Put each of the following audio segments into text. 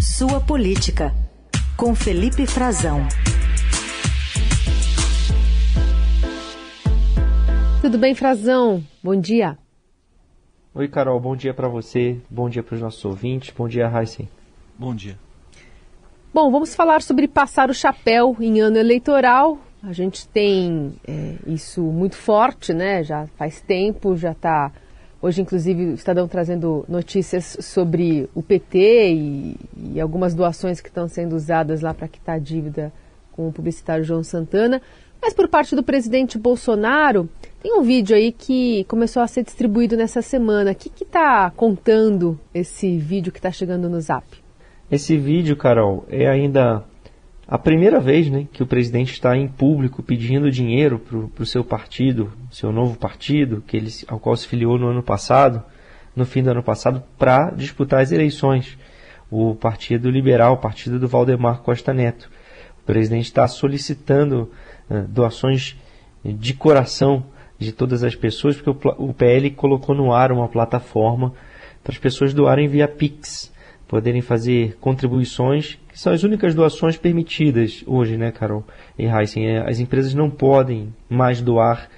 Sua Política, com Felipe Frazão. Tudo bem, Frazão? Bom dia. Oi, Carol. Bom dia para você. Bom dia para os nossos ouvintes. Bom dia, Heisen. Bom dia. Bom, vamos falar sobre passar o chapéu em ano eleitoral. A gente tem é, isso muito forte, né? Já faz tempo, já está. Hoje, inclusive, o Estadão trazendo notícias sobre o PT e, e algumas doações que estão sendo usadas lá para quitar a dívida com o publicitário João Santana. Mas por parte do presidente Bolsonaro, tem um vídeo aí que começou a ser distribuído nessa semana. O que está contando esse vídeo que está chegando no Zap? Esse vídeo, Carol, é ainda a primeira vez né, que o presidente está em público pedindo dinheiro para o seu partido, seu novo partido, que ele, ao qual se filiou no ano passado, no fim do ano passado, para disputar as eleições. O Partido Liberal, o partido do Valdemar Costa Neto. O presidente está solicitando uh, doações de coração de todas as pessoas, porque o, o PL colocou no ar uma plataforma para as pessoas doarem via Pix, poderem fazer contribuições, que são as únicas doações permitidas hoje, né, Carol e Heisen? É, as empresas não podem mais doar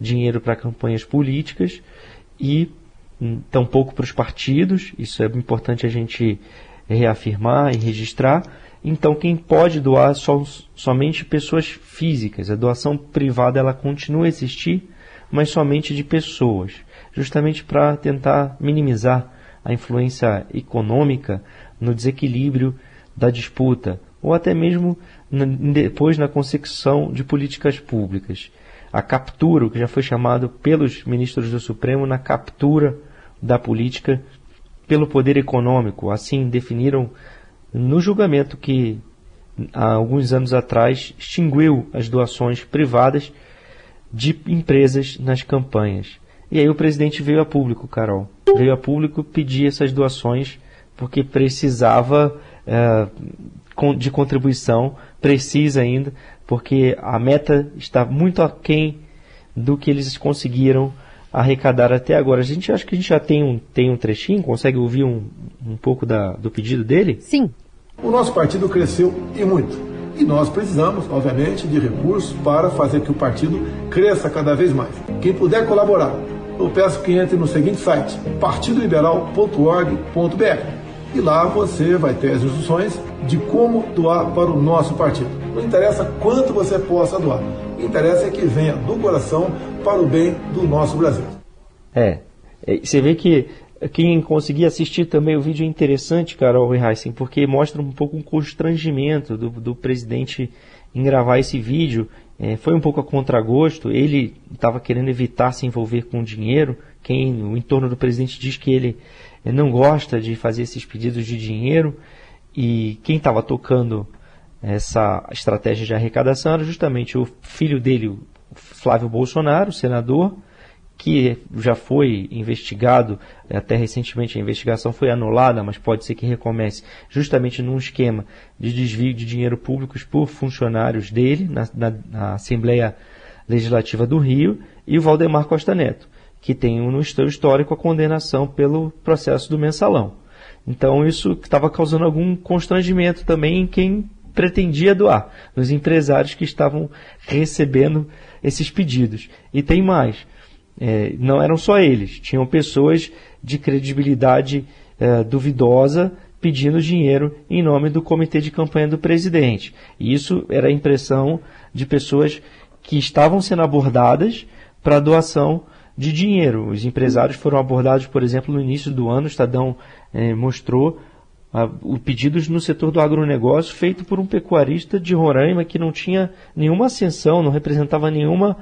dinheiro para campanhas políticas e hum, tampouco para os partidos, isso é importante a gente reafirmar e registrar. Então, quem pode doar são somente pessoas físicas. A doação privada ela continua a existir, mas somente de pessoas, justamente para tentar minimizar a influência econômica no desequilíbrio da disputa, ou até mesmo depois na consecução de políticas públicas. A captura, o que já foi chamado pelos ministros do Supremo na captura da política pelo poder econômico, assim definiram no julgamento que há alguns anos atrás extinguiu as doações privadas de empresas nas campanhas. E aí o presidente veio a público, Carol. Veio a público pedir essas doações porque precisava de contribuição, precisa ainda, porque a meta está muito aquém do que eles conseguiram arrecadar até agora. A gente acha que a gente já tem um, tem um trechinho, consegue ouvir um, um pouco da, do pedido dele? Sim. O nosso partido cresceu e muito e nós precisamos, obviamente, de recursos para fazer que o partido cresça cada vez mais. Quem puder colaborar, eu peço que entre no seguinte site, partidoliberal.org.br. E lá você vai ter as instruções de como doar para o nosso partido. Não interessa quanto você possa doar, o que interessa é que venha do coração para o bem do nosso Brasil. É, é você vê que quem conseguir assistir também o vídeo é interessante, Carol e porque mostra um pouco um constrangimento do, do presidente em gravar esse vídeo. É, foi um pouco a contragosto, ele estava querendo evitar se envolver com dinheiro. Quem o entorno do presidente diz que ele não gosta de fazer esses pedidos de dinheiro. E quem estava tocando essa estratégia de arrecadação era justamente o filho dele, Flávio Bolsonaro, senador, que já foi investigado, até recentemente a investigação foi anulada, mas pode ser que recomece, justamente num esquema de desvio de dinheiro público por funcionários dele, na, na, na Assembleia Legislativa do Rio, e o Valdemar Costa Neto, que tem no seu histórico a condenação pelo processo do mensalão. Então isso estava causando algum constrangimento também em quem pretendia doar, nos empresários que estavam recebendo esses pedidos. E tem mais é, não eram só eles, tinham pessoas de credibilidade é, duvidosa pedindo dinheiro em nome do comitê de campanha do presidente. E isso era a impressão de pessoas que estavam sendo abordadas para doação de dinheiro. Os empresários foram abordados, por exemplo, no início do ano, o Estadão é, mostrou a, o pedidos no setor do agronegócio feito por um pecuarista de Roraima que não tinha nenhuma ascensão, não representava nenhuma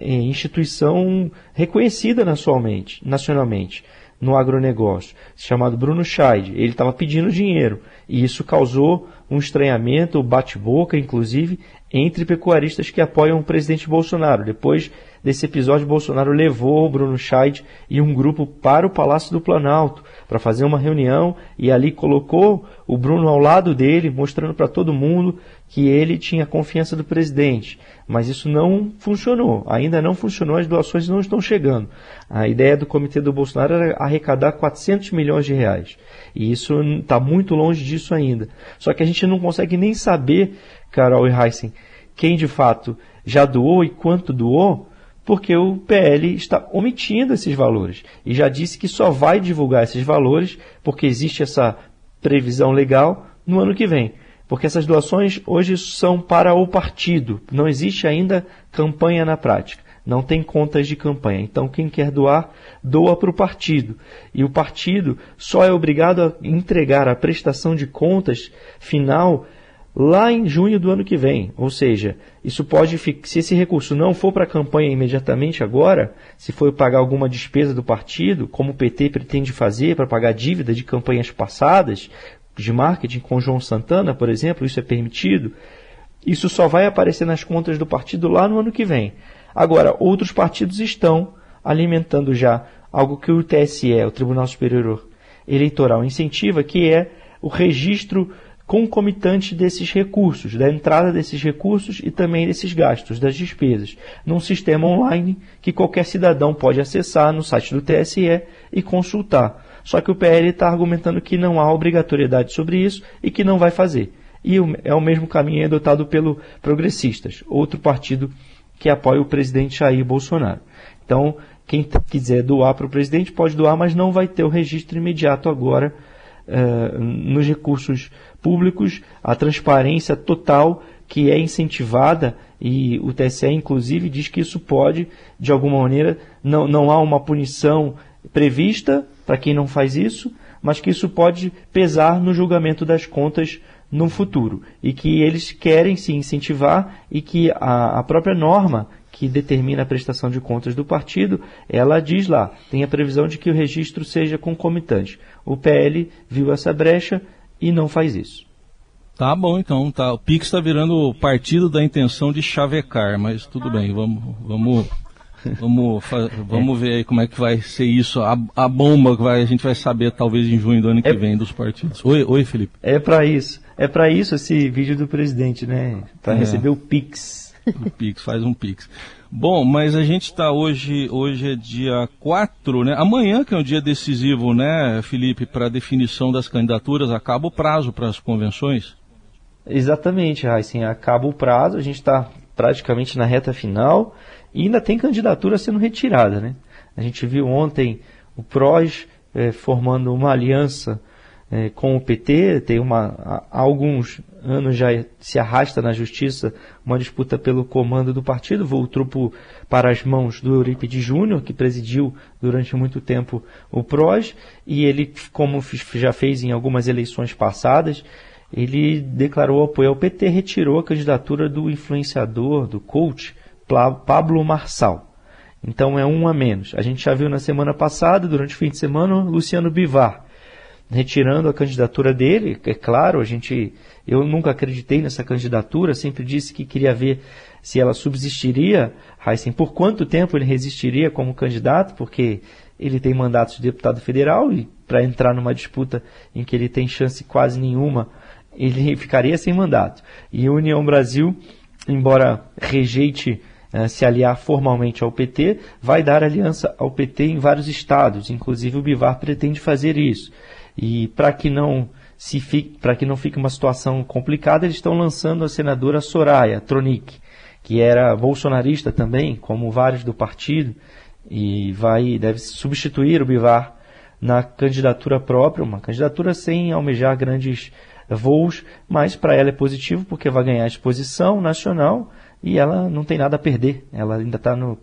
é, instituição reconhecida nacionalmente, nacionalmente no agronegócio, chamado Bruno Scheid. Ele estava pedindo dinheiro e isso causou um estranhamento, bate-boca, inclusive, entre pecuaristas que apoiam o presidente Bolsonaro. Depois desse episódio, Bolsonaro levou Bruno Scheid e um grupo para o Palácio do Planalto para fazer uma reunião e ali colocou o Bruno ao lado dele, mostrando para todo mundo que ele tinha confiança do presidente. Mas isso não funcionou, ainda não funcionou, as doações não estão chegando. A ideia do comitê do Bolsonaro era arrecadar 400 milhões de reais. E isso está muito longe disso ainda. Só que a gente não consegue nem saber, Carol e Heisen, quem de fato já doou e quanto doou, porque o PL está omitindo esses valores. E já disse que só vai divulgar esses valores, porque existe essa previsão legal, no ano que vem. Porque essas doações hoje são para o partido, não existe ainda campanha na prática, não tem contas de campanha. Então, quem quer doar, doa para o partido. E o partido só é obrigado a entregar a prestação de contas final lá em junho do ano que vem. Ou seja, isso pode se esse recurso não for para a campanha imediatamente agora, se for pagar alguma despesa do partido, como o PT pretende fazer para pagar dívida de campanhas passadas, de marketing com João Santana, por exemplo, isso é permitido. Isso só vai aparecer nas contas do partido lá no ano que vem. Agora, outros partidos estão alimentando já algo que o TSE, o Tribunal Superior Eleitoral, incentiva, que é o registro concomitante desses recursos, da entrada desses recursos e também desses gastos, das despesas, num sistema online que qualquer cidadão pode acessar no site do TSE e consultar. Só que o PL está argumentando que não há obrigatoriedade sobre isso e que não vai fazer. E é o mesmo caminho adotado pelo Progressistas, outro partido que apoia o presidente Jair Bolsonaro. Então, quem quiser doar para o presidente pode doar, mas não vai ter o registro imediato agora uh, nos recursos públicos, a transparência total que é incentivada e o TSE inclusive diz que isso pode, de alguma maneira, não, não há uma punição prevista para quem não faz isso, mas que isso pode pesar no julgamento das contas no futuro. E que eles querem se incentivar e que a, a própria norma que determina a prestação de contas do partido, ela diz lá, tem a previsão de que o registro seja concomitante. O PL viu essa brecha e não faz isso. Tá bom, então. Tá. O Pix está virando o partido da intenção de chavecar, mas tudo bem, vamos, vamos, vamos, vamos ver aí como é que vai ser isso. A, a bomba que vai, a gente vai saber talvez em junho do ano que é, vem dos partidos. Oi, oi, Felipe. É para isso. É para isso esse vídeo do presidente, né? Para é. receber o Pix. O Pix, faz um Pix. Bom, mas a gente está hoje, hoje é dia 4, né? Amanhã, que é um dia decisivo, né, Felipe, para a definição das candidaturas, acaba o prazo para as convenções? Exatamente, Raíssen, acaba o prazo, a gente está praticamente na reta final e ainda tem candidatura sendo retirada, né? A gente viu ontem o PROS eh, formando uma aliança eh, com o PT, tem uma, há alguns anos já se arrasta na justiça uma disputa pelo comando do partido, voltou para as mãos do Eurípides Júnior, que presidiu durante muito tempo o PROS, e ele, como já fez em algumas eleições passadas, ele declarou apoio ao PT, retirou a candidatura do influenciador, do coach, Pablo Marçal. Então é um a menos. A gente já viu na semana passada, durante o fim de semana, Luciano Bivar retirando a candidatura dele. É claro, a gente eu nunca acreditei nessa candidatura, sempre disse que queria ver se ela subsistiria, Heisen, por quanto tempo ele resistiria como candidato, porque ele tem mandato de deputado federal e para entrar numa disputa em que ele tem chance quase nenhuma, ele ficaria sem mandato. E a União Brasil, embora rejeite uh, se aliar formalmente ao PT, vai dar aliança ao PT em vários estados, inclusive o Bivar pretende fazer isso. E para que não para que não fique uma situação complicada, eles estão lançando a senadora Soraya Tronic, que era bolsonarista também, como vários do partido, e vai deve substituir o Bivar na candidatura própria, uma candidatura sem almejar grandes voos, mas para ela é positivo porque vai ganhar exposição nacional e ela não tem nada a perder. Ela ainda está no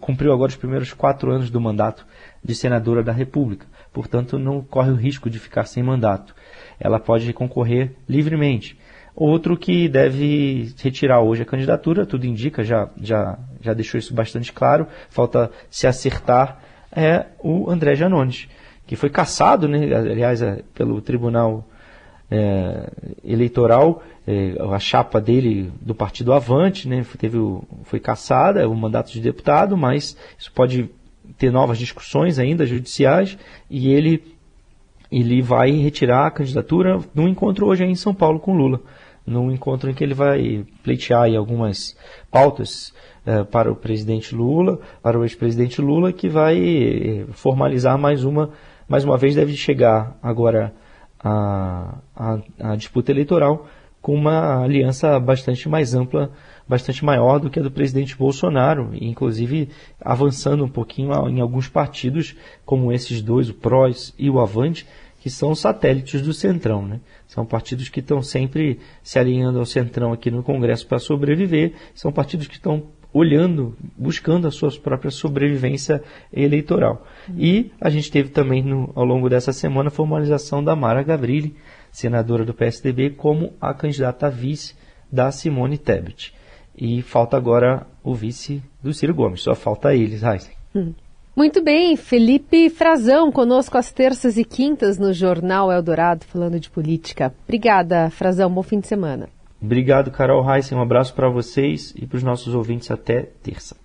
cumpriu agora os primeiros quatro anos do mandato de senadora da República, portanto não corre o risco de ficar sem mandato ela pode concorrer livremente. Outro que deve retirar hoje a candidatura, tudo indica, já, já, já deixou isso bastante claro, falta se acertar, é o André Janones, que foi cassado, né, aliás, é, pelo Tribunal é, eleitoral, é, a chapa dele do partido Avante, né, teve foi caçada, o mandato de deputado, mas isso pode ter novas discussões ainda judiciais e ele ele vai retirar a candidatura no encontro hoje em São Paulo com Lula, num encontro em que ele vai pleitear algumas pautas eh, para o presidente Lula, para o ex-presidente Lula, que vai eh, formalizar mais uma, mais uma vez deve chegar agora a, a, a disputa eleitoral com uma aliança bastante mais ampla, bastante maior do que a do presidente Bolsonaro, inclusive avançando um pouquinho em alguns partidos, como esses dois, o PROS e o Avante, que são satélites do Centrão. Né? São partidos que estão sempre se alinhando ao Centrão aqui no Congresso para sobreviver, são partidos que estão olhando, buscando a sua própria sobrevivência eleitoral. E a gente teve também no, ao longo dessa semana a formalização da Mara Gavrilli, senadora do PSDB, como a candidata a vice da Simone Tebet. E falta agora o vice do Ciro Gomes, só falta eles, Heisen. Hum. Muito bem, Felipe Frazão, conosco às terças e quintas no Jornal Eldorado, falando de política. Obrigada, Frazão, bom fim de semana. Obrigado, Carol Heissen. Um abraço para vocês e para os nossos ouvintes até terça.